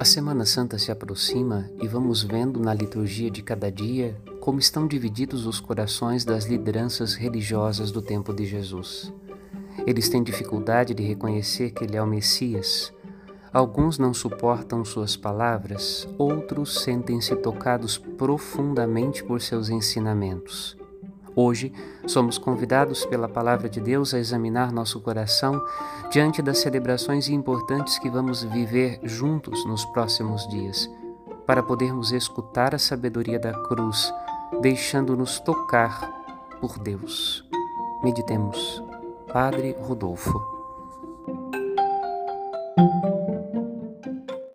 A Semana Santa se aproxima e vamos vendo na liturgia de cada dia como estão divididos os corações das lideranças religiosas do tempo de Jesus. Eles têm dificuldade de reconhecer que Ele é o Messias. Alguns não suportam suas palavras, outros sentem-se tocados profundamente por seus ensinamentos. Hoje, somos convidados pela Palavra de Deus a examinar nosso coração diante das celebrações importantes que vamos viver juntos nos próximos dias, para podermos escutar a sabedoria da cruz, deixando-nos tocar por Deus. Meditemos. Padre Rodolfo.